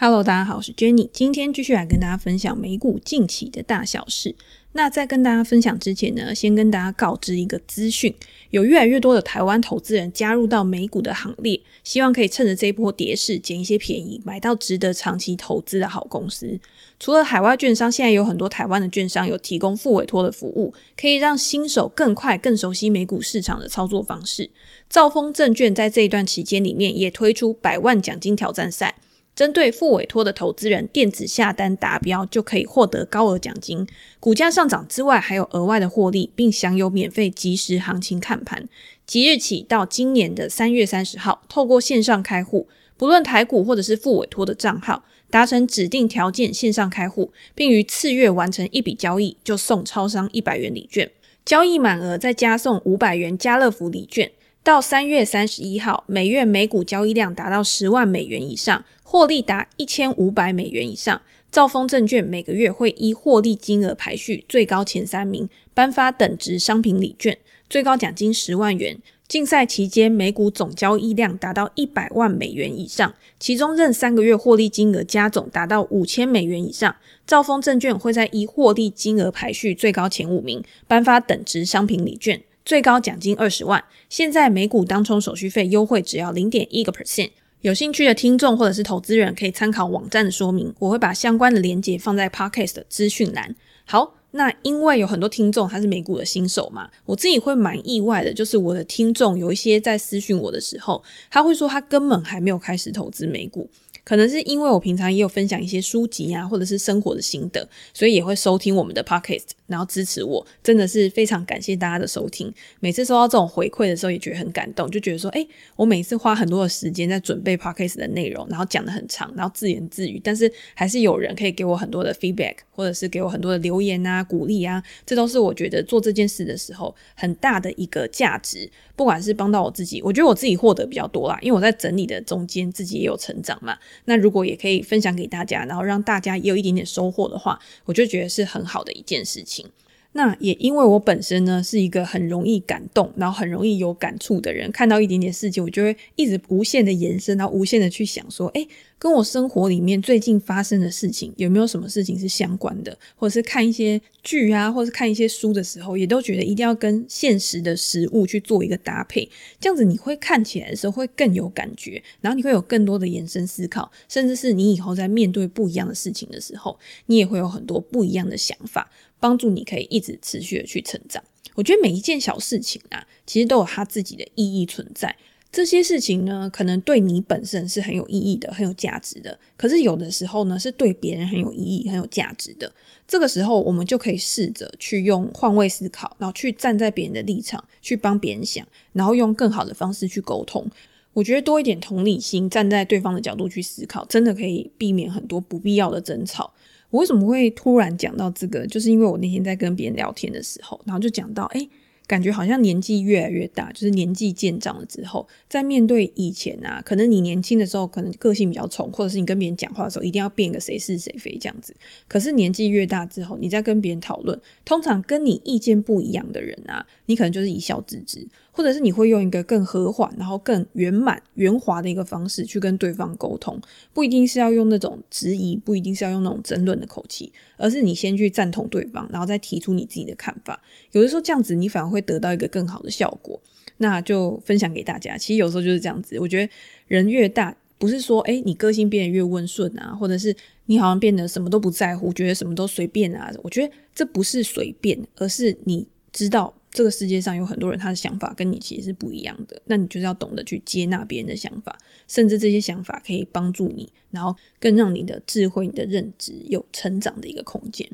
Hello，大家好，我是 Jenny，今天继续来跟大家分享美股近期的大小事。那在跟大家分享之前呢，先跟大家告知一个资讯，有越来越多的台湾投资人加入到美股的行列，希望可以趁着这一波跌势捡一些便宜，买到值得长期投资的好公司。除了海外券商，现在有很多台湾的券商有提供副委托的服务，可以让新手更快、更熟悉美股市场的操作方式。兆丰证券在这一段期间里面也推出百万奖金挑战赛。针对复委托的投资人，电子下单达标就可以获得高额奖金。股价上涨之外，还有额外的获利，并享有免费即时行情看盘。即日起到今年的三月三十号，透过线上开户，不论台股或者是复委托的账号，达成指定条件线上开户，并于次月完成一笔交易，就送超商一百元礼券。交易满额再加送五百元家乐福礼券。到三月三十一号，每月每股交易量达到十万美元以上。获利达一千五百美元以上，兆丰证券每个月会依获利金额排序，最高前三名颁发等值商品礼券，最高奖金十万元。竞赛期间，每股总交易量达到一百万美元以上，其中任三个月获利金额加总达到五千美元以上，兆丰证券会在依获利金额排序最高前五名颁发等值商品礼券，最高奖金二十万。现在每股当冲手续费优惠只要零点一个 percent。有兴趣的听众或者是投资人可以参考网站的说明，我会把相关的连接放在 Podcast 的资讯栏。好，那因为有很多听众他是美股的新手嘛，我自己会蛮意外的，就是我的听众有一些在私讯我的时候，他会说他根本还没有开始投资美股。可能是因为我平常也有分享一些书籍啊，或者是生活的心得，所以也会收听我们的 podcast，然后支持我，真的是非常感谢大家的收听。每次收到这种回馈的时候，也觉得很感动，就觉得说，诶，我每次花很多的时间在准备 podcast 的内容，然后讲得很长，然后自言自语，但是还是有人可以给我很多的 feedback，或者是给我很多的留言啊、鼓励啊，这都是我觉得做这件事的时候很大的一个价值。不管是帮到我自己，我觉得我自己获得比较多啦，因为我在整理的中间自己也有成长嘛。那如果也可以分享给大家，然后让大家也有一点点收获的话，我就觉得是很好的一件事情。那也因为我本身呢是一个很容易感动，然后很容易有感触的人，看到一点点事情，我就会一直无限的延伸，然后无限的去想说，诶，跟我生活里面最近发生的事情有没有什么事情是相关的？或者是看一些剧啊，或者是看一些书的时候，也都觉得一定要跟现实的食物去做一个搭配，这样子你会看起来的时候会更有感觉，然后你会有更多的延伸思考，甚至是你以后在面对不一样的事情的时候，你也会有很多不一样的想法。帮助你可以一直持续的去成长。我觉得每一件小事情啊，其实都有它自己的意义存在。这些事情呢，可能对你本身是很有意义的，很有价值的。可是有的时候呢，是对别人很有意义、很有价值的。这个时候，我们就可以试着去用换位思考，然后去站在别人的立场，去帮别人想，然后用更好的方式去沟通。我觉得多一点同理心，站在对方的角度去思考，真的可以避免很多不必要的争吵。我为什么会突然讲到这个？就是因为我那天在跟别人聊天的时候，然后就讲到，诶，感觉好像年纪越来越大，就是年纪渐长了之后，在面对以前啊，可能你年轻的时候可能个性比较冲，或者是你跟别人讲话的时候一定要变个谁是谁非这样子。可是年纪越大之后，你在跟别人讨论，通常跟你意见不一样的人啊，你可能就是一笑置之。或者是你会用一个更和缓，然后更圆满、圆滑的一个方式去跟对方沟通，不一定是要用那种质疑，不一定是要用那种争论的口气，而是你先去赞同对方，然后再提出你自己的看法。有的时候这样子，你反而会得到一个更好的效果。那就分享给大家。其实有时候就是这样子，我觉得人越大，不是说诶你个性变得越温顺啊，或者是你好像变得什么都不在乎，觉得什么都随便啊。我觉得这不是随便，而是你知道。这个世界上有很多人，他的想法跟你其实是不一样的，那你就是要懂得去接纳别人的想法，甚至这些想法可以帮助你，然后更让你的智慧、你的认知有成长的一个空间。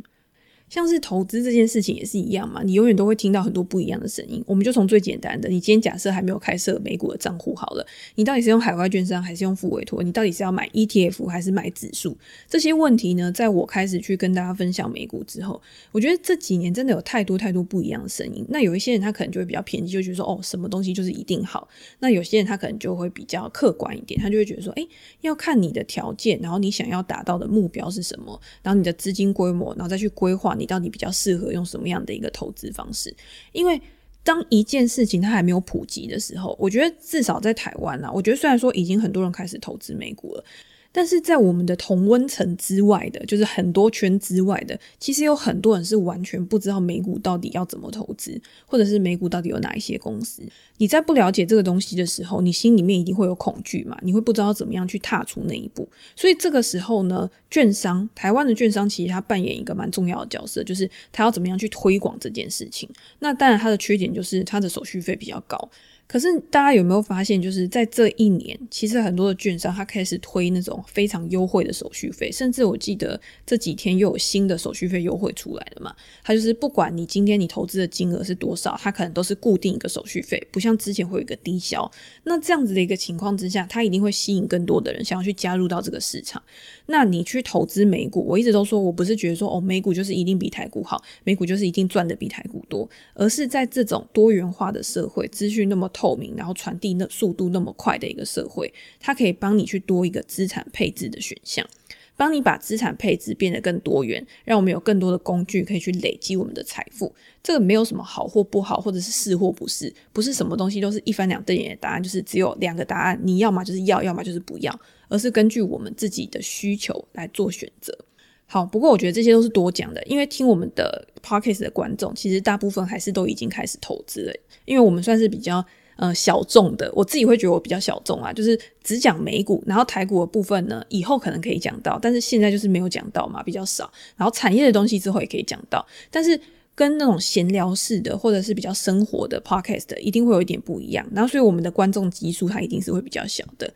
像是投资这件事情也是一样嘛，你永远都会听到很多不一样的声音。我们就从最简单的，你今天假设还没有开设美股的账户好了，你到底是用海外券商还是用付委托？你到底是要买 ETF 还是买指数？这些问题呢，在我开始去跟大家分享美股之后，我觉得这几年真的有太多太多不一样的声音。那有一些人他可能就会比较偏激，就觉得说哦，什么东西就是一定好。那有些人他可能就会比较客观一点，他就会觉得说，诶，要看你的条件，然后你想要达到的目标是什么，然后你的资金规模，然后再去规划你。你到底比较适合用什么样的一个投资方式？因为当一件事情它还没有普及的时候，我觉得至少在台湾啊，我觉得虽然说已经很多人开始投资美股了，但是在我们的同温层之外的，就是很多圈之外的，其实有很多人是完全不知道美股到底要怎么投资，或者是美股到底有哪一些公司。你在不了解这个东西的时候，你心里面一定会有恐惧嘛，你会不知道怎么样去踏出那一步。所以这个时候呢，券商，台湾的券商其实他扮演一个蛮重要的角色，就是他要怎么样去推广这件事情。那当然，他的缺点就是他的手续费比较高。可是大家有没有发现，就是在这一年，其实很多的券商他开始推那种非常优惠的手续费，甚至我记得这几天又有新的手续费优惠出来了嘛。它就是不管你今天你投资的金额是多少，它可能都是固定一个手续费，不像之前会有一个低消。那这样子的一个情况之下，它一定会吸引更多的人想要去加入到这个市场。那你去投资美股，我一直都说我不是觉得说哦，美股就是一定比台股好，美股就是一定赚的比台股多，而是在这种多元化的社会，资讯那么透明，然后传递那速度那么快的一个社会，它可以帮你去多一个资产配置的选项。帮你把资产配置变得更多元，让我们有更多的工具可以去累积我们的财富。这个没有什么好或不好，或者是是或不是，不是什么东西都是一翻两瞪眼的答案，就是只有两个答案，你要么就是要，要么就是不要，而是根据我们自己的需求来做选择。好，不过我觉得这些都是多讲的，因为听我们的 podcast 的观众，其实大部分还是都已经开始投资了，因为我们算是比较。呃，小众的，我自己会觉得我比较小众啊，就是只讲美股，然后台股的部分呢，以后可能可以讲到，但是现在就是没有讲到嘛，比较少。然后产业的东西之后也可以讲到，但是跟那种闲聊式的或者是比较生活的 podcast 一定会有一点不一样。然后所以我们的观众基数它一定是会比较小的。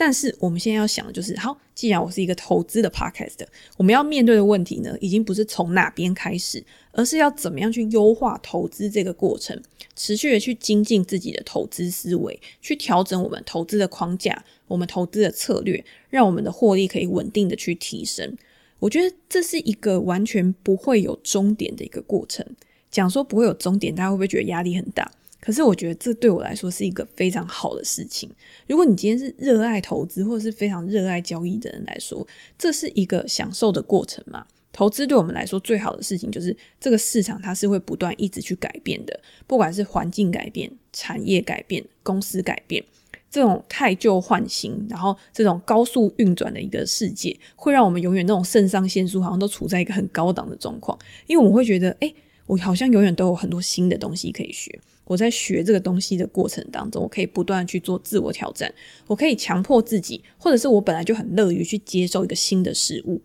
但是我们现在要想的就是，好，既然我是一个投资的 podcast，我们要面对的问题呢，已经不是从哪边开始，而是要怎么样去优化投资这个过程，持续的去精进自己的投资思维，去调整我们投资的框架，我们投资的策略，让我们的获利可以稳定的去提升。我觉得这是一个完全不会有终点的一个过程。讲说不会有终点，大家会不会觉得压力很大？可是我觉得这对我来说是一个非常好的事情。如果你今天是热爱投资或者是非常热爱交易的人来说，这是一个享受的过程嘛。投资对我们来说最好的事情就是这个市场它是会不断一直去改变的，不管是环境改变、产业改变、公司改变，这种汰旧换新，然后这种高速运转的一个世界，会让我们永远那种肾上腺素好像都处在一个很高档的状况，因为我们会觉得，诶，我好像永远都有很多新的东西可以学。我在学这个东西的过程当中，我可以不断去做自我挑战，我可以强迫自己，或者是我本来就很乐于去接受一个新的事物，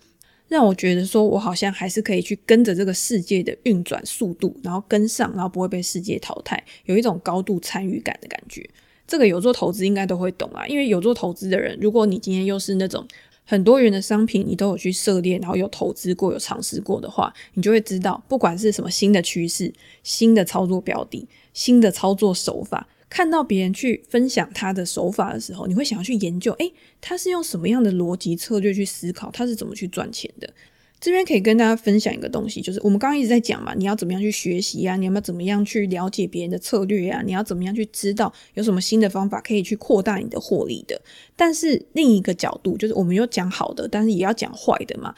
让我觉得说我好像还是可以去跟着这个世界的运转速度，然后跟上，然后不会被世界淘汰，有一种高度参与感的感觉。这个有做投资应该都会懂啊，因为有做投资的人，如果你今天又是那种很多元的商品，你都有去涉猎，然后有投资过、有尝试过的话，你就会知道，不管是什么新的趋势、新的操作标的。新的操作手法，看到别人去分享他的手法的时候，你会想要去研究，诶，他是用什么样的逻辑策略去思考，他是怎么去赚钱的？这边可以跟大家分享一个东西，就是我们刚刚一直在讲嘛，你要怎么样去学习啊？你要不要怎么样去了解别人的策略啊？你要怎么样去知道有什么新的方法可以去扩大你的获利的？但是另一个角度，就是我们有讲好的，但是也要讲坏的嘛。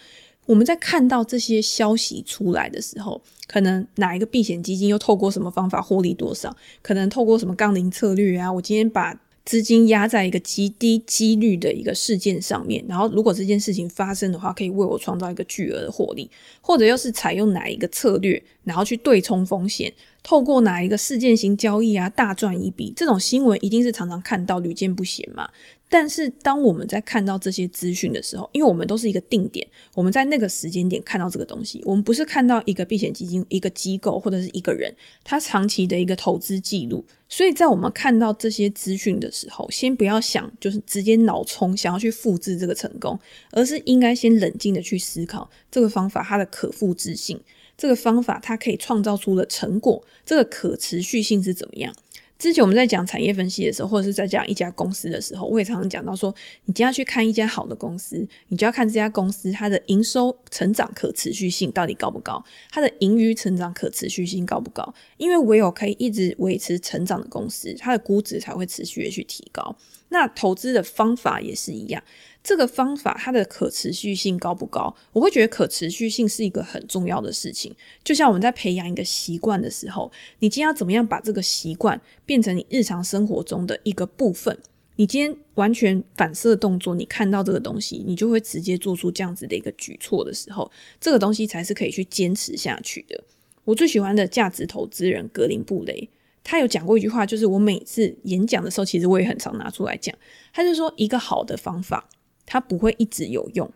我们在看到这些消息出来的时候，可能哪一个避险基金又透过什么方法获利多少？可能透过什么杠铃策略啊？我今天把资金压在一个极低几率的一个事件上面，然后如果这件事情发生的话，可以为我创造一个巨额的获利，或者又是采用哪一个策略，然后去对冲风险，透过哪一个事件型交易啊，大赚一笔？这种新闻一定是常常看到，屡见不鲜嘛。但是，当我们在看到这些资讯的时候，因为我们都是一个定点，我们在那个时间点看到这个东西，我们不是看到一个避险基金、一个机构或者是一个人他长期的一个投资记录。所以在我们看到这些资讯的时候，先不要想就是直接脑冲想要去复制这个成功，而是应该先冷静的去思考这个方法它的可复制性，这个方法它可以创造出的成果，这个可持续性是怎么样。之前我们在讲产业分析的时候，或者是在讲一家公司的时候，我也常常讲到说，你今天去看一家好的公司，你就要看这家公司它的营收成长可持续性到底高不高，它的盈余成长可持续性高不高？因为唯有可以一直维持成长的公司，它的估值才会持续的去提高。那投资的方法也是一样。这个方法它的可持续性高不高？我会觉得可持续性是一个很重要的事情。就像我们在培养一个习惯的时候，你今天要怎么样把这个习惯变成你日常生活中的一个部分？你今天完全反射动作，你看到这个东西，你就会直接做出这样子的一个举措的时候，这个东西才是可以去坚持下去的。我最喜欢的价值投资人格林布雷，他有讲过一句话，就是我每次演讲的时候，其实我也很常拿出来讲。他就说，一个好的方法，它不会一直有用，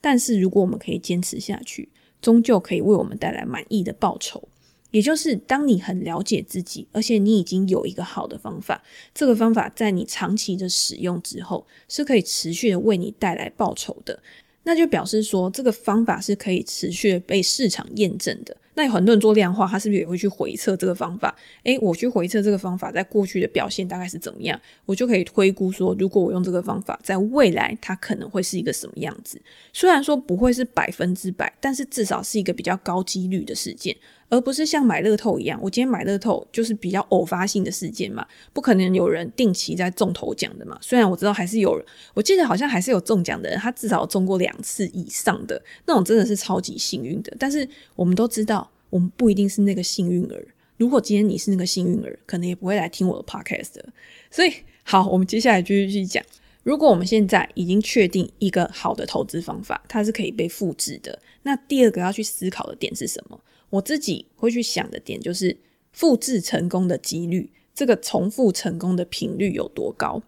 但是如果我们可以坚持下去，终究可以为我们带来满意的报酬。也就是当你很了解自己，而且你已经有一个好的方法，这个方法在你长期的使用之后，是可以持续的为你带来报酬的，那就表示说这个方法是可以持续被市场验证的。那有很多人做量化，他是不是也会去回测这个方法？诶，我去回测这个方法在过去的表现大概是怎么样，我就可以推估说，如果我用这个方法，在未来它可能会是一个什么样子。虽然说不会是百分之百，但是至少是一个比较高几率的事件。而不是像买乐透一样，我今天买乐透就是比较偶发性的事件嘛，不可能有人定期在中头奖的嘛。虽然我知道还是有，我记得好像还是有中奖的人，他至少中过两次以上的那种，真的是超级幸运的。但是我们都知道，我们不一定是那个幸运儿。如果今天你是那个幸运儿，可能也不会来听我的 podcast 的。所以，好，我们接下来继续去讲。如果我们现在已经确定一个好的投资方法，它是可以被复制的，那第二个要去思考的点是什么？我自己会去想的点就是复制成功的几率，这个重复成功的频率有多高？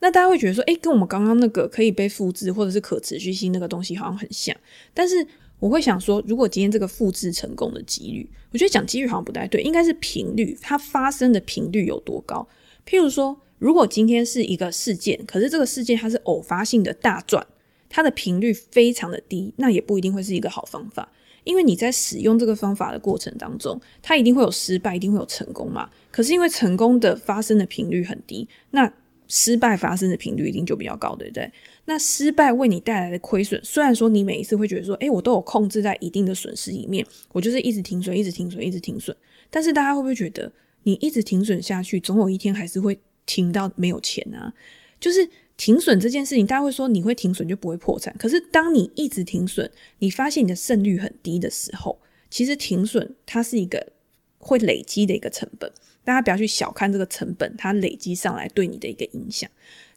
那大家会觉得说，诶，跟我们刚刚那个可以被复制或者是可持续性那个东西好像很像。但是我会想说，如果今天这个复制成功的几率，我觉得讲几率好像不太对，应该是频率，它发生的频率有多高？譬如说，如果今天是一个事件，可是这个事件它是偶发性的大赚，它的频率非常的低，那也不一定会是一个好方法。因为你在使用这个方法的过程当中，它一定会有失败，一定会有成功嘛。可是因为成功的发生的频率很低，那失败发生的频率一定就比较高，对不对？那失败为你带来的亏损，虽然说你每一次会觉得说，诶，我都有控制在一定的损失里面，我就是一直停损，一直停损，一直停损。但是大家会不会觉得，你一直停损下去，总有一天还是会停到没有钱啊？就是。停损这件事情，大家会说你会停损就不会破产。可是当你一直停损，你发现你的胜率很低的时候，其实停损它是一个会累积的一个成本。大家不要去小看这个成本，它累积上来对你的一个影响。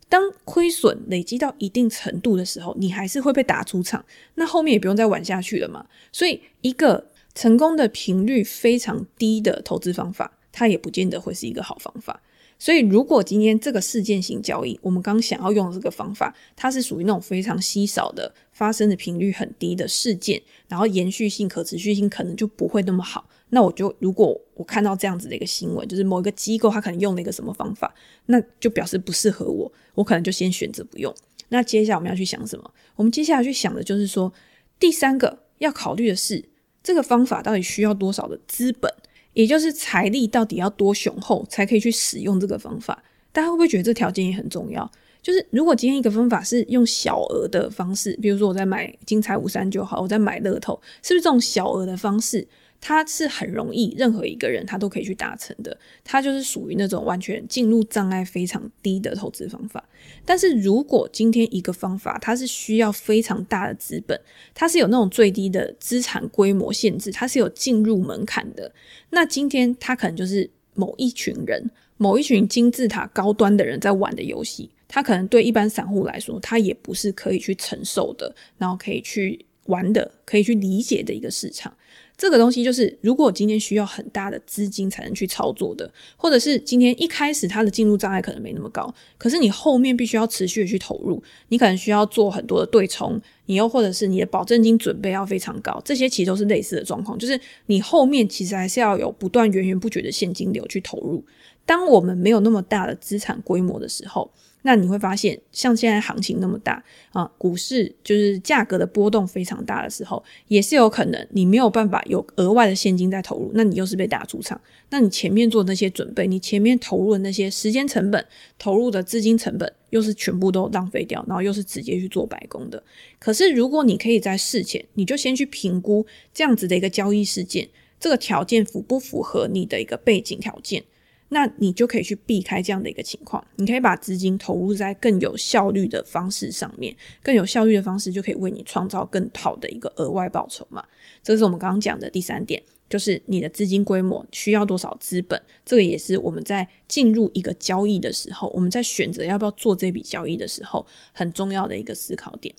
当亏损累积到一定程度的时候，你还是会被打出场，那后面也不用再玩下去了嘛。所以，一个成功的频率非常低的投资方法，它也不见得会是一个好方法。所以，如果今天这个事件型交易，我们刚想要用的这个方法，它是属于那种非常稀少的、发生的频率很低的事件，然后延续性、可持续性可能就不会那么好。那我就如果我看到这样子的一个新闻，就是某一个机构它可能用了一个什么方法，那就表示不适合我，我可能就先选择不用。那接下来我们要去想什么？我们接下来去想的就是说，第三个要考虑的是，这个方法到底需要多少的资本？也就是财力到底要多雄厚才可以去使用这个方法？大家会不会觉得这条件也很重要？就是如果今天一个方法是用小额的方式，比如说我在买金财五三就好，我在买乐透，是不是这种小额的方式？它是很容易，任何一个人他都可以去达成的。它就是属于那种完全进入障碍非常低的投资方法。但是如果今天一个方法它是需要非常大的资本，它是有那种最低的资产规模限制，它是有进入门槛的。那今天它可能就是某一群人、某一群金字塔高端的人在玩的游戏。它可能对一般散户来说，它也不是可以去承受的，然后可以去玩的、可以去理解的一个市场。这个东西就是，如果今天需要很大的资金才能去操作的，或者是今天一开始它的进入障碍可能没那么高，可是你后面必须要持续的去投入，你可能需要做很多的对冲，你又或者是你的保证金准备要非常高，这些其实都是类似的状况，就是你后面其实还是要有不断源源不绝的现金流去投入。当我们没有那么大的资产规模的时候，那你会发现，像现在行情那么大啊，股市就是价格的波动非常大的时候，也是有可能你没有办法有额外的现金在投入，那你又是被打出场。那你前面做的那些准备，你前面投入的那些时间成本、投入的资金成本，又是全部都浪费掉，然后又是直接去做白工的。可是如果你可以在事前，你就先去评估这样子的一个交易事件，这个条件符不符合你的一个背景条件。那你就可以去避开这样的一个情况，你可以把资金投入在更有效率的方式上面，更有效率的方式就可以为你创造更好的一个额外报酬嘛。这是我们刚刚讲的第三点，就是你的资金规模需要多少资本，这个也是我们在进入一个交易的时候，我们在选择要不要做这笔交易的时候，很重要的一个思考点。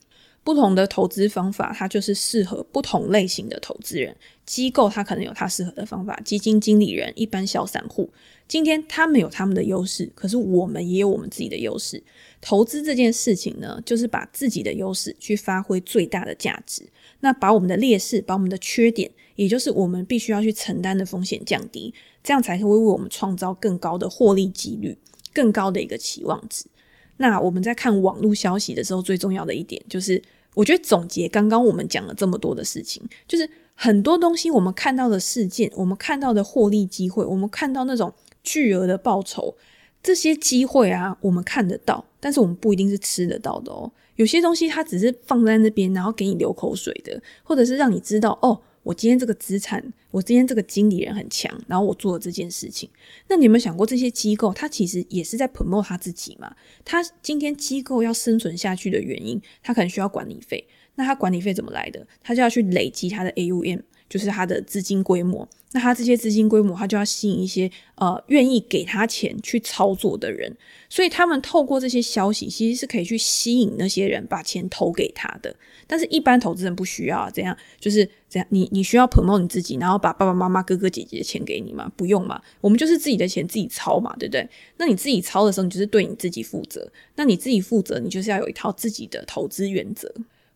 不同的投资方法，它就是适合不同类型的投资人。机构它可能有它适合的方法，基金经理人、一般小散户，今天他们有他们的优势，可是我们也有我们自己的优势。投资这件事情呢，就是把自己的优势去发挥最大的价值，那把我们的劣势、把我们的缺点，也就是我们必须要去承担的风险降低，这样才会为我们创造更高的获利几率、更高的一个期望值。那我们在看网络消息的时候，最重要的一点就是，我觉得总结刚刚我们讲了这么多的事情，就是很多东西我们看到的事件，我们看到的获利机会，我们看到那种巨额的报酬，这些机会啊，我们看得到，但是我们不一定是吃得到的哦。有些东西它只是放在那边，然后给你流口水的，或者是让你知道哦。我今天这个资产，我今天这个经理人很强，然后我做了这件事情。那你有没有想过，这些机构它其实也是在 promote 他自己嘛？他今天机构要生存下去的原因，他可能需要管理费。那他管理费怎么来的？他就要去累积他的 AUM，就是他的资金规模。那他这些资金规模，他就要吸引一些呃愿意给他钱去操作的人。所以他们透过这些消息，其实是可以去吸引那些人把钱投给他的。但是，一般投资人不需要啊，这样就是这样。你你需要 promote 你自己，然后把爸爸妈妈、哥哥姐姐的钱给你吗？不用嘛，我们就是自己的钱自己操嘛，对不对？那你自己操的时候，你就是对你自己负责。那你自己负责，你就是要有一套自己的投资原则。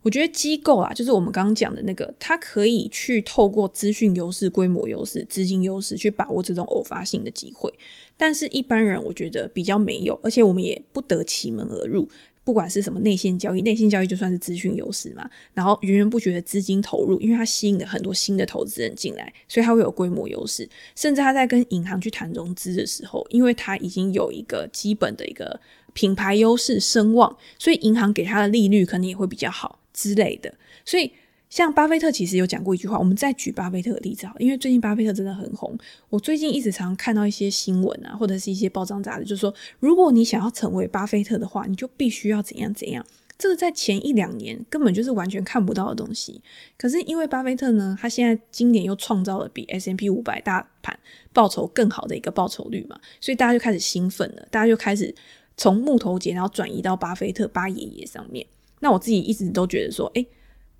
我觉得机构啊，就是我们刚刚讲的那个，它可以去透过资讯优势、规模优势、资金优势去把握这种偶发性的机会。但是，一般人我觉得比较没有，而且我们也不得其门而入。不管是什么内线交易，内线交易就算是资讯优势嘛。然后源源不绝的资金投入，因为它吸引了很多新的投资人进来，所以它会有规模优势。甚至他在跟银行去谈融资的时候，因为它已经有一个基本的一个品牌优势、声望，所以银行给他的利率可能也会比较好。之类的，所以像巴菲特其实有讲过一句话，我们再举巴菲特的例子，因为最近巴菲特真的很红，我最近一直常看到一些新闻啊，或者是一些报章杂志，就是说，如果你想要成为巴菲特的话，你就必须要怎样怎样。这个在前一两年根本就是完全看不到的东西，可是因为巴菲特呢，他现在今年又创造了比 S M P 五百大盘报酬更好的一个报酬率嘛，所以大家就开始兴奋了，大家就开始从木头姐然后转移到巴菲特巴爷爷上面。那我自己一直都觉得说，诶，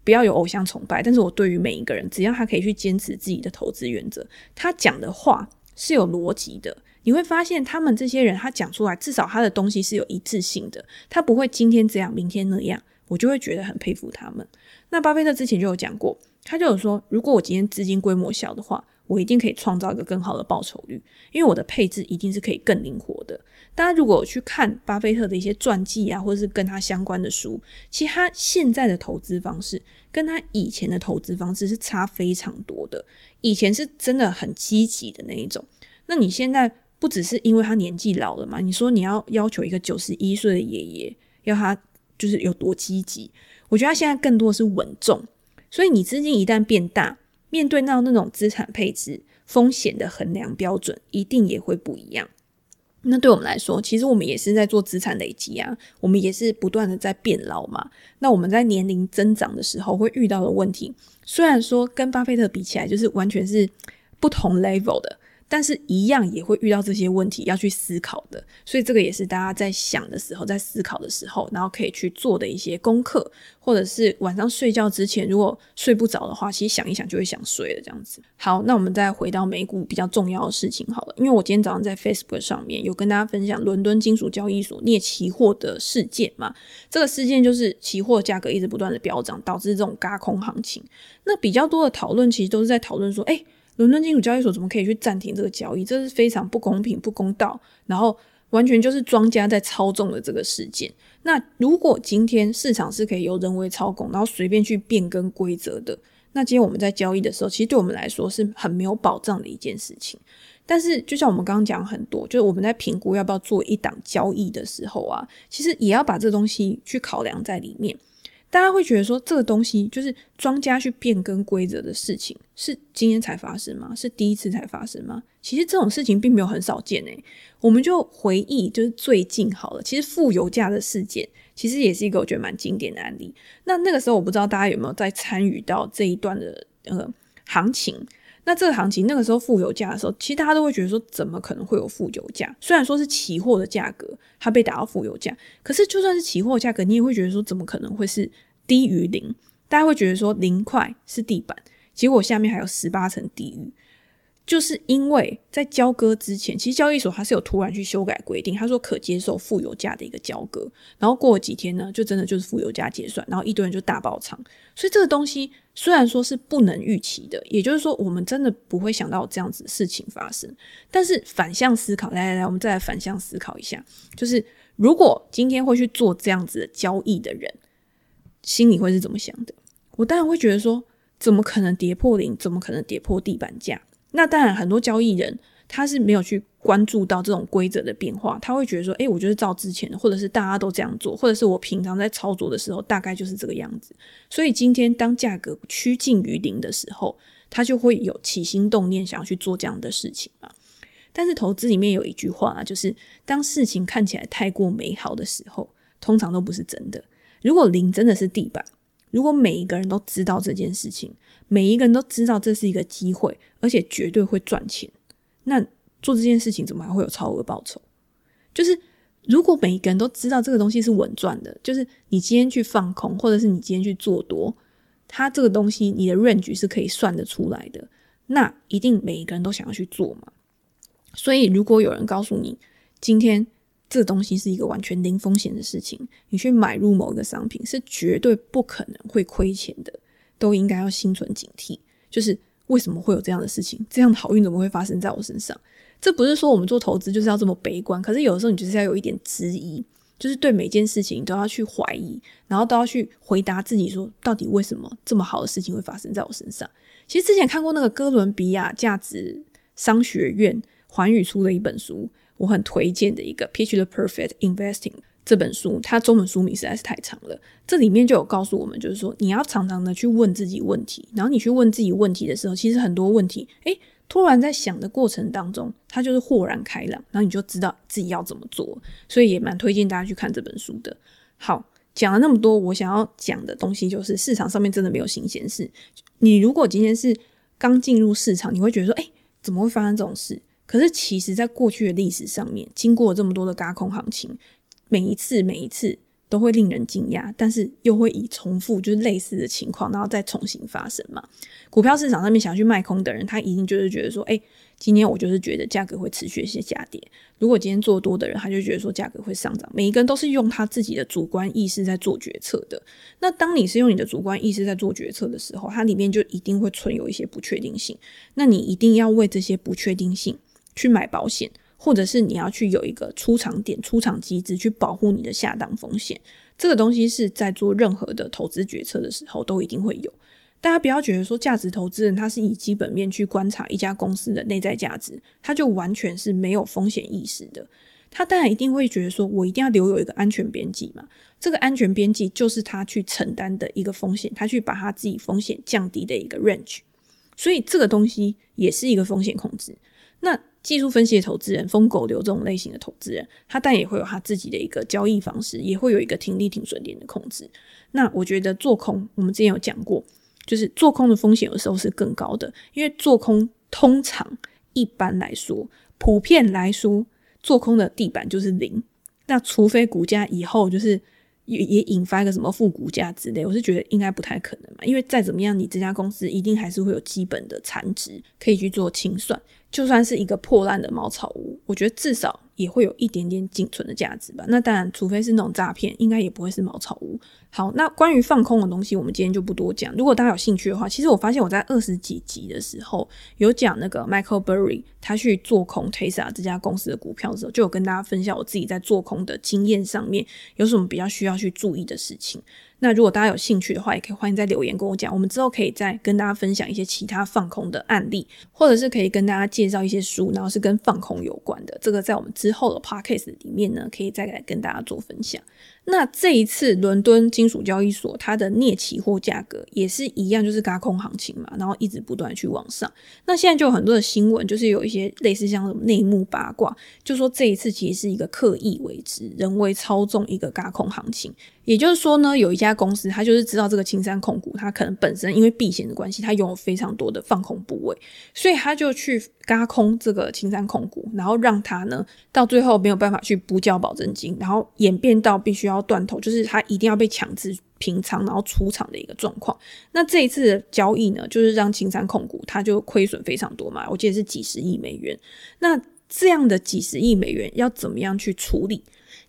不要有偶像崇拜。但是我对于每一个人，只要他可以去坚持自己的投资原则，他讲的话是有逻辑的。你会发现，他们这些人他讲出来，至少他的东西是有一致性的。他不会今天这样，明天那样，我就会觉得很佩服他们。那巴菲特之前就有讲过，他就有说，如果我今天资金规模小的话，我一定可以创造一个更好的报酬率，因为我的配置一定是可以更灵活的。大家如果去看巴菲特的一些传记啊，或者是跟他相关的书，其实他现在的投资方式跟他以前的投资方式是差非常多的。以前是真的很积极的那一种，那你现在不只是因为他年纪老了嘛？你说你要要求一个九十一岁的爷爷要他就是有多积极？我觉得他现在更多是稳重，所以你资金一旦变大。面对到那种资产配置风险的衡量标准，一定也会不一样。那对我们来说，其实我们也是在做资产累积啊，我们也是不断的在变老嘛。那我们在年龄增长的时候会遇到的问题，虽然说跟巴菲特比起来，就是完全是不同 level 的。但是，一样也会遇到这些问题要去思考的，所以这个也是大家在想的时候，在思考的时候，然后可以去做的一些功课，或者是晚上睡觉之前，如果睡不着的话，其实想一想就会想睡了这样子。好，那我们再回到美股比较重要的事情好了，因为我今天早上在 Facebook 上面有跟大家分享伦敦金属交易所镍期货的事件嘛，这个事件就是期货价格一直不断的飙涨，导致这种轧空行情。那比较多的讨论其实都是在讨论说，诶伦敦金属交易所怎么可以去暂停这个交易？这是非常不公平、不公道，然后完全就是庄家在操纵的这个事件。那如果今天市场是可以由人为操控，然后随便去变更规则的，那今天我们在交易的时候，其实对我们来说是很没有保障的一件事情。但是，就像我们刚刚讲很多，就是我们在评估要不要做一档交易的时候啊，其实也要把这东西去考量在里面。大家会觉得说，这个东西就是庄家去变更规则的事情，是今天才发生吗？是第一次才发生吗？其实这种事情并没有很少见诶。我们就回忆，就是最近好了，其实负油价的事件，其实也是一个我觉得蛮经典的案例。那那个时候，我不知道大家有没有在参与到这一段的呃行情。那这个行情那个时候负油价的时候，其实大家都会觉得说，怎么可能会有负油价？虽然说是期货的价格它被打到负油价，可是就算是期货价格，你也会觉得说，怎么可能会是低于零？大家会觉得说零块是地板，结果下面还有十八层地狱。就是因为在交割之前，其实交易所它是有突然去修改规定，他说可接受负油价的一个交割，然后过了几天呢，就真的就是负油价结算，然后一堆人就大爆仓。所以这个东西虽然说是不能预期的，也就是说我们真的不会想到这样子事情发生。但是反向思考，来来来，我们再来反向思考一下，就是如果今天会去做这样子的交易的人，心里会是怎么想的？我当然会觉得说，怎么可能跌破零？怎么可能跌破地板价？那当然，很多交易人他是没有去关注到这种规则的变化，他会觉得说：“诶，我就是照之前的，或者是大家都这样做，或者是我平常在操作的时候大概就是这个样子。”所以今天当价格趋近于零的时候，他就会有起心动念想要去做这样的事情嘛。但是投资里面有一句话啊，就是当事情看起来太过美好的时候，通常都不是真的。如果零真的是地板，如果每一个人都知道这件事情，每一个人都知道这是一个机会，而且绝对会赚钱。那做这件事情怎么还会有超额报酬？就是如果每一个人都知道这个东西是稳赚的，就是你今天去放空，或者是你今天去做多，它这个东西你的 range 是可以算得出来的。那一定每一个人都想要去做嘛。所以如果有人告诉你今天这个东西是一个完全零风险的事情，你去买入某一个商品是绝对不可能会亏钱的。都应该要心存警惕，就是为什么会有这样的事情？这样的好运怎么会发生在我身上？这不是说我们做投资就是要这么悲观，可是有的时候你就是要有一点质疑，就是对每件事情都要去怀疑，然后都要去回答自己说，到底为什么这么好的事情会发生在我身上？其实之前看过那个哥伦比亚价值商学院环宇出的一本书，我很推荐的一个《Pitch the Perfect Investing》。这本书它中文书名实在是太长了，这里面就有告诉我们，就是说你要常常的去问自己问题，然后你去问自己问题的时候，其实很多问题，诶，突然在想的过程当中，它就是豁然开朗，然后你就知道自己要怎么做，所以也蛮推荐大家去看这本书的。好，讲了那么多，我想要讲的东西就是市场上面真的没有新鲜事。你如果今天是刚进入市场，你会觉得说，诶，怎么会发生这种事？可是其实在过去的历史上面，经过了这么多的轧空行情。每一次，每一次都会令人惊讶，但是又会以重复就是类似的情况，然后再重新发生嘛。股票市场上面想去卖空的人，他一定就是觉得说，哎，今天我就是觉得价格会持续一些下跌。如果今天做多的人，他就觉得说价格会上涨。每一个人都是用他自己的主观意识在做决策的。那当你是用你的主观意识在做决策的时候，它里面就一定会存有一些不确定性。那你一定要为这些不确定性去买保险。或者是你要去有一个出场点、出场机制去保护你的下档风险，这个东西是在做任何的投资决策的时候都一定会有。大家不要觉得说价值投资人他是以基本面去观察一家公司的内在价值，他就完全是没有风险意识的。他当然一定会觉得说，我一定要留有一个安全边际嘛。这个安全边际就是他去承担的一个风险，他去把他自己风险降低的一个 range。所以这个东西也是一个风险控制。那技术分析的投资人，疯狗流这种类型的投资人，他但也会有他自己的一个交易方式，也会有一个停利停损点的控制。那我觉得做空，我们之前有讲过，就是做空的风险有时候是更高的，因为做空通常一般来说，普遍来说，做空的地板就是零。那除非股价以后就是也也引发一个什么负股价之类，我是觉得应该不太可能嘛，因为再怎么样，你这家公司一定还是会有基本的残值可以去做清算。就算是一个破烂的茅草屋，我觉得至少也会有一点点仅存的价值吧。那当然，除非是那种诈骗，应该也不会是茅草屋。好，那关于放空的东西，我们今天就不多讲。如果大家有兴趣的话，其实我发现我在二十几集的时候有讲那个 Michael Burry 他去做空 Tesla 这家公司的股票的时候，就有跟大家分享我自己在做空的经验上面有什么比较需要去注意的事情。那如果大家有兴趣的话，也可以欢迎在留言跟我讲。我们之后可以再跟大家分享一些其他放空的案例，或者是可以跟大家介绍一些书，然后是跟放空有关的。这个在我们之后的 podcast 里面呢，可以再来跟大家做分享。那这一次伦敦金属交易所它的镍期货价格也是一样，就是轧空行情嘛，然后一直不断去往上。那现在就有很多的新闻，就是有一些类似像什么内幕八卦，就说这一次其实是一个刻意为之、人为操纵一个轧空行情。也就是说呢，有一家。公司，他就是知道这个青山控股，他可能本身因为避险的关系，他拥有非常多的放空部位，所以他就去嘎空这个青山控股，然后让他呢到最后没有办法去补缴保证金，然后演变到必须要断头，就是他一定要被强制平仓，然后出场的一个状况。那这一次的交易呢，就是让青山控股他就亏损非常多嘛，我记得是几十亿美元。那这样的几十亿美元要怎么样去处理？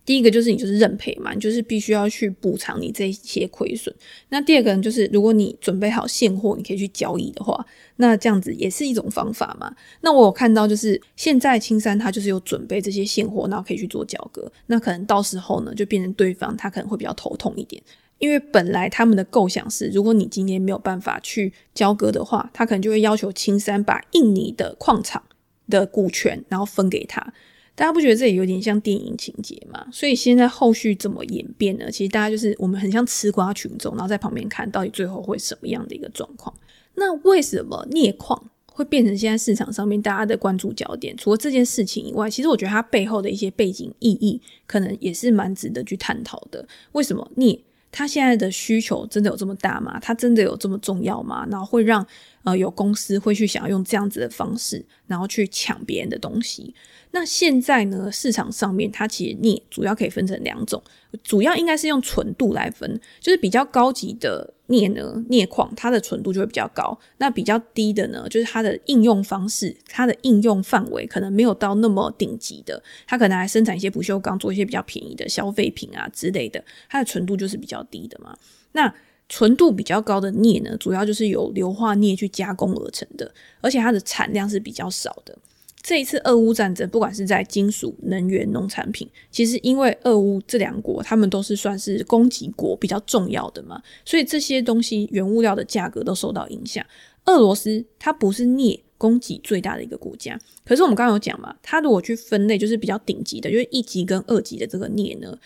第一个就是你就是认赔嘛，你就是必须要去补偿你这些亏损。那第二个呢，就是如果你准备好现货，你可以去交易的话，那这样子也是一种方法嘛。那我有看到就是现在青山他就是有准备这些现货，然后可以去做交割。那可能到时候呢，就变成对方他可能会比较头痛一点，因为本来他们的构想是，如果你今天没有办法去交割的话，他可能就会要求青山把印尼的矿场的股权然后分给他。大家不觉得这也有点像电影情节吗？所以现在后续怎么演变呢？其实大家就是我们很像吃瓜群众，然后在旁边看到底最后会什么样的一个状况。那为什么镍矿会变成现在市场上面大家的关注焦点？除了这件事情以外，其实我觉得它背后的一些背景意义，可能也是蛮值得去探讨的。为什么镍它现在的需求真的有这么大吗？它真的有这么重要吗？然后会让呃有公司会去想要用这样子的方式，然后去抢别人的东西？那现在呢，市场上面它其实镍主要可以分成两种，主要应该是用纯度来分，就是比较高级的镍呢，镍矿它的纯度就会比较高，那比较低的呢，就是它的应用方式，它的应用范围可能没有到那么顶级的，它可能还生产一些不锈钢，做一些比较便宜的消费品啊之类的，它的纯度就是比较低的嘛。那纯度比较高的镍呢，主要就是由硫化镍去加工而成的，而且它的产量是比较少的。这一次俄乌战争，不管是在金属、能源、农产品，其实因为俄乌这两国，他们都是算是供给国比较重要的嘛，所以这些东西原物料的价格都受到影响。俄罗斯它不是镍供给最大的一个国家，可是我们刚刚有讲嘛，它如果去分类，就是比较顶级的，就是一级跟二级的这个镍呢，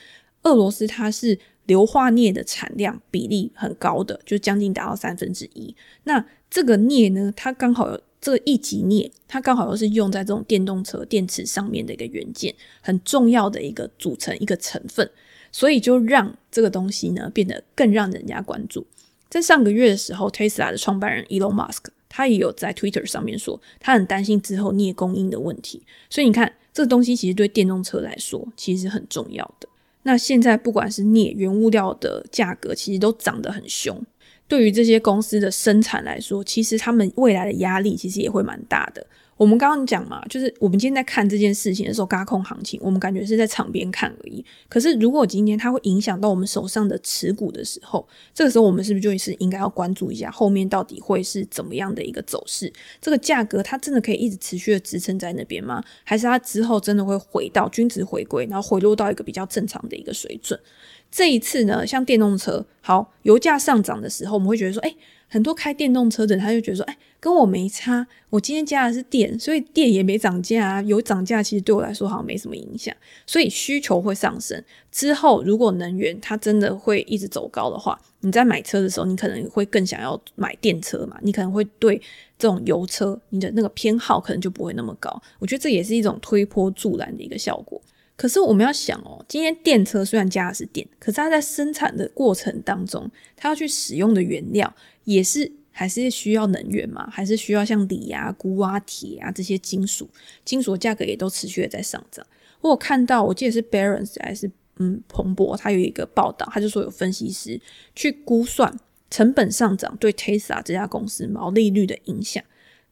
俄罗斯它是硫化镍的产量比例很高的，就将近达到三分之一。那这个镍呢，它刚好。这个一级镍，它刚好又是用在这种电动车电池上面的一个元件，很重要的一个组成一个成分，所以就让这个东西呢变得更让人家关注。在上个月的时候，Tesla 的创办人 Elon Musk 他也有在 Twitter 上面说，他很担心之后镍供应的问题。所以你看，这个东西其实对电动车来说其实很重要的。那现在不管是镍原物料的价格，其实都涨得很凶。对于这些公司的生产来说，其实他们未来的压力其实也会蛮大的。我们刚刚讲嘛，就是我们今天在看这件事情的时候，轧空行情，我们感觉是在场边看而已。可是如果今天它会影响到我们手上的持股的时候，这个时候我们是不是就是应该要关注一下后面到底会是怎么样的一个走势？这个价格它真的可以一直持续的支撑在那边吗？还是它之后真的会回到均值回归，然后回落到一个比较正常的一个水准？这一次呢，像电动车，好，油价上涨的时候，我们会觉得说，诶，很多开电动车的人他就觉得说，诶，跟我没差，我今天加的是电，所以电也没涨价啊，油涨价其实对我来说好像没什么影响，所以需求会上升。之后如果能源它真的会一直走高的话，你在买车的时候，你可能会更想要买电车嘛，你可能会对这种油车，你的那个偏好可能就不会那么高。我觉得这也是一种推波助澜的一个效果。可是我们要想哦，今天电车虽然加的是电，可是它在生产的过程当中，它要去使用的原料也是还是需要能源嘛？还是需要像锂啊、钴啊、铁啊这些金属，金属的价格也都持续的在上涨。我有看到，我记得是 Barron's 还是嗯彭博，他有一个报道，他就说有分析师去估算成本上涨对 Tesla 这家公司毛利率的影响。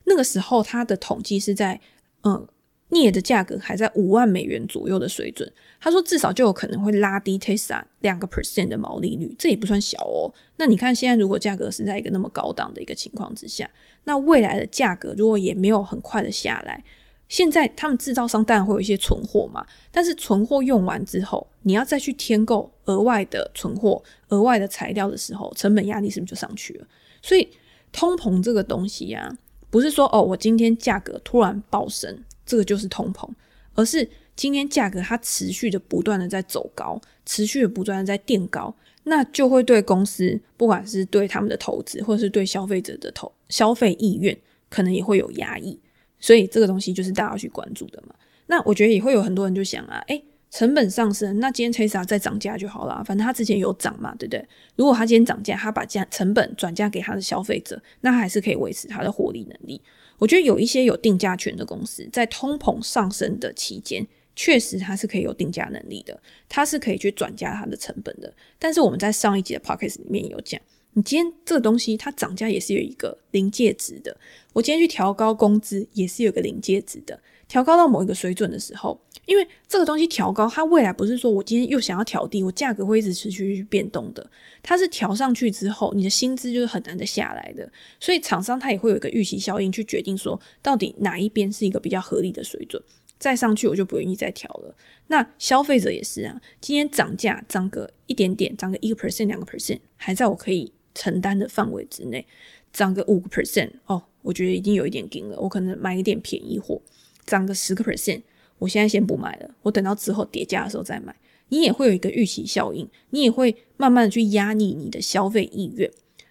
那个时候他的统计是在嗯。镍的价格还在五万美元左右的水准，他说至少就有可能会拉低 Tesla 两个 percent 的毛利率，这也不算小哦。那你看现在如果价格是在一个那么高档的一个情况之下，那未来的价格如果也没有很快的下来，现在他们制造商当然会有一些存货嘛，但是存货用完之后，你要再去添购额外的存货、额外的材料的时候，成本压力是不是就上去了？所以通膨这个东西呀、啊，不是说哦，我今天价格突然暴升。这个就是通膨，而是今天价格它持续的不断的在走高，持续的不断的在垫高，那就会对公司，不管是对他们的投资，或者是对消费者的投消费意愿，可能也会有压抑。所以这个东西就是大家要去关注的嘛。那我觉得也会有很多人就想啊，诶，成本上升，那今天 Tesla 再涨价就好了，反正它之前有涨嘛，对不对？如果它今天涨价，它把价成本转嫁给它的消费者，那还是可以维持它的获利能力。我觉得有一些有定价权的公司，在通膨上升的期间，确实它是可以有定价能力的，它是可以去转嫁它的成本的。但是我们在上一集的 p o c k e t 里面有讲，你今天这个东西它涨价也是有一个临界值的，我今天去调高工资也是有个临界值的。调高到某一个水准的时候，因为这个东西调高，它未来不是说我今天又想要调低，我价格会一直持续去变动的。它是调上去之后，你的薪资就是很难的下来的。所以厂商他也会有一个预期效应，去决定说到底哪一边是一个比较合理的水准。再上去我就不愿意再调了。那消费者也是啊，今天涨价涨个一点点，涨个一个 percent、两个 percent，还在我可以承担的范围之内。涨个五个 percent，哦，我觉得已经有一点顶了，我可能买一点便宜货。涨个十个 percent，我现在先不买了，我等到之后跌价的时候再买。你也会有一个预期效应，你也会慢慢的去压抑你的消费意愿。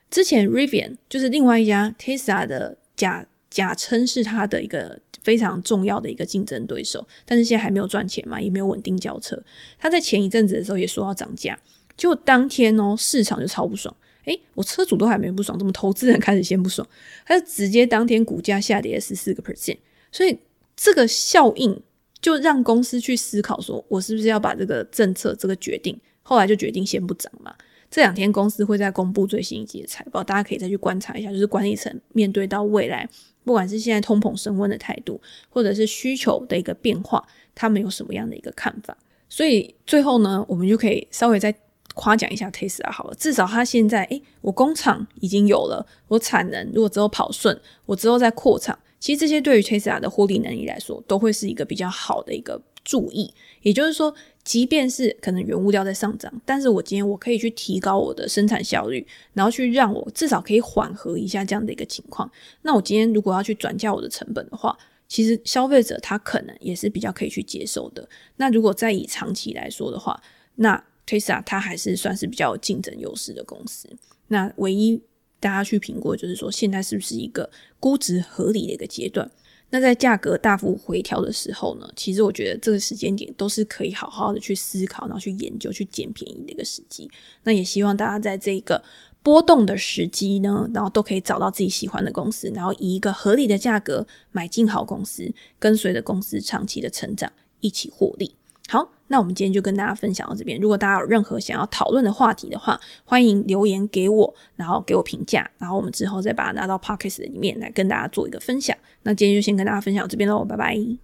之前 Rivian 就是另外一家 Tesla 的假假称是它的一个非常重要的一个竞争对手，但是现在还没有赚钱嘛，也没有稳定交车。他在前一阵子的时候也说要涨价，结果当天哦，市场就超不爽。诶，我车主都还没不爽，怎么投资人开始先不爽？他就直接当天股价下跌十四个 percent，所以。这个效应就让公司去思考，说我是不是要把这个政策这个决定，后来就决定先不涨嘛。这两天公司会再公布最新一季的财报，大家可以再去观察一下，就是管理层面对到未来，不管是现在通膨升温的态度，或者是需求的一个变化，他们有什么样的一个看法。所以最后呢，我们就可以稍微再夸奖一下 Tesla 好了，至少他现在，诶，我工厂已经有了，我产能如果之后跑顺，我之后再扩厂。其实这些对于 Tesla 的获利能力来说，都会是一个比较好的一个注意。也就是说，即便是可能原物料在上涨，但是我今天我可以去提高我的生产效率，然后去让我至少可以缓和一下这样的一个情况。那我今天如果要去转嫁我的成本的话，其实消费者他可能也是比较可以去接受的。那如果再以长期来说的话，那 Tesla 它还是算是比较有竞争优势的公司。那唯一。大家去评估，就是说现在是不是一个估值合理的一个阶段？那在价格大幅回调的时候呢，其实我觉得这个时间点都是可以好好的去思考，然后去研究、去捡便宜的一个时机。那也希望大家在这个波动的时机呢，然后都可以找到自己喜欢的公司，然后以一个合理的价格买进好公司，跟随着公司长期的成长一起获利。好。那我们今天就跟大家分享到这边。如果大家有任何想要讨论的话题的话，欢迎留言给我，然后给我评价，然后我们之后再把它拿到 p o c k e t 里面来跟大家做一个分享。那今天就先跟大家分享到这边喽，拜拜。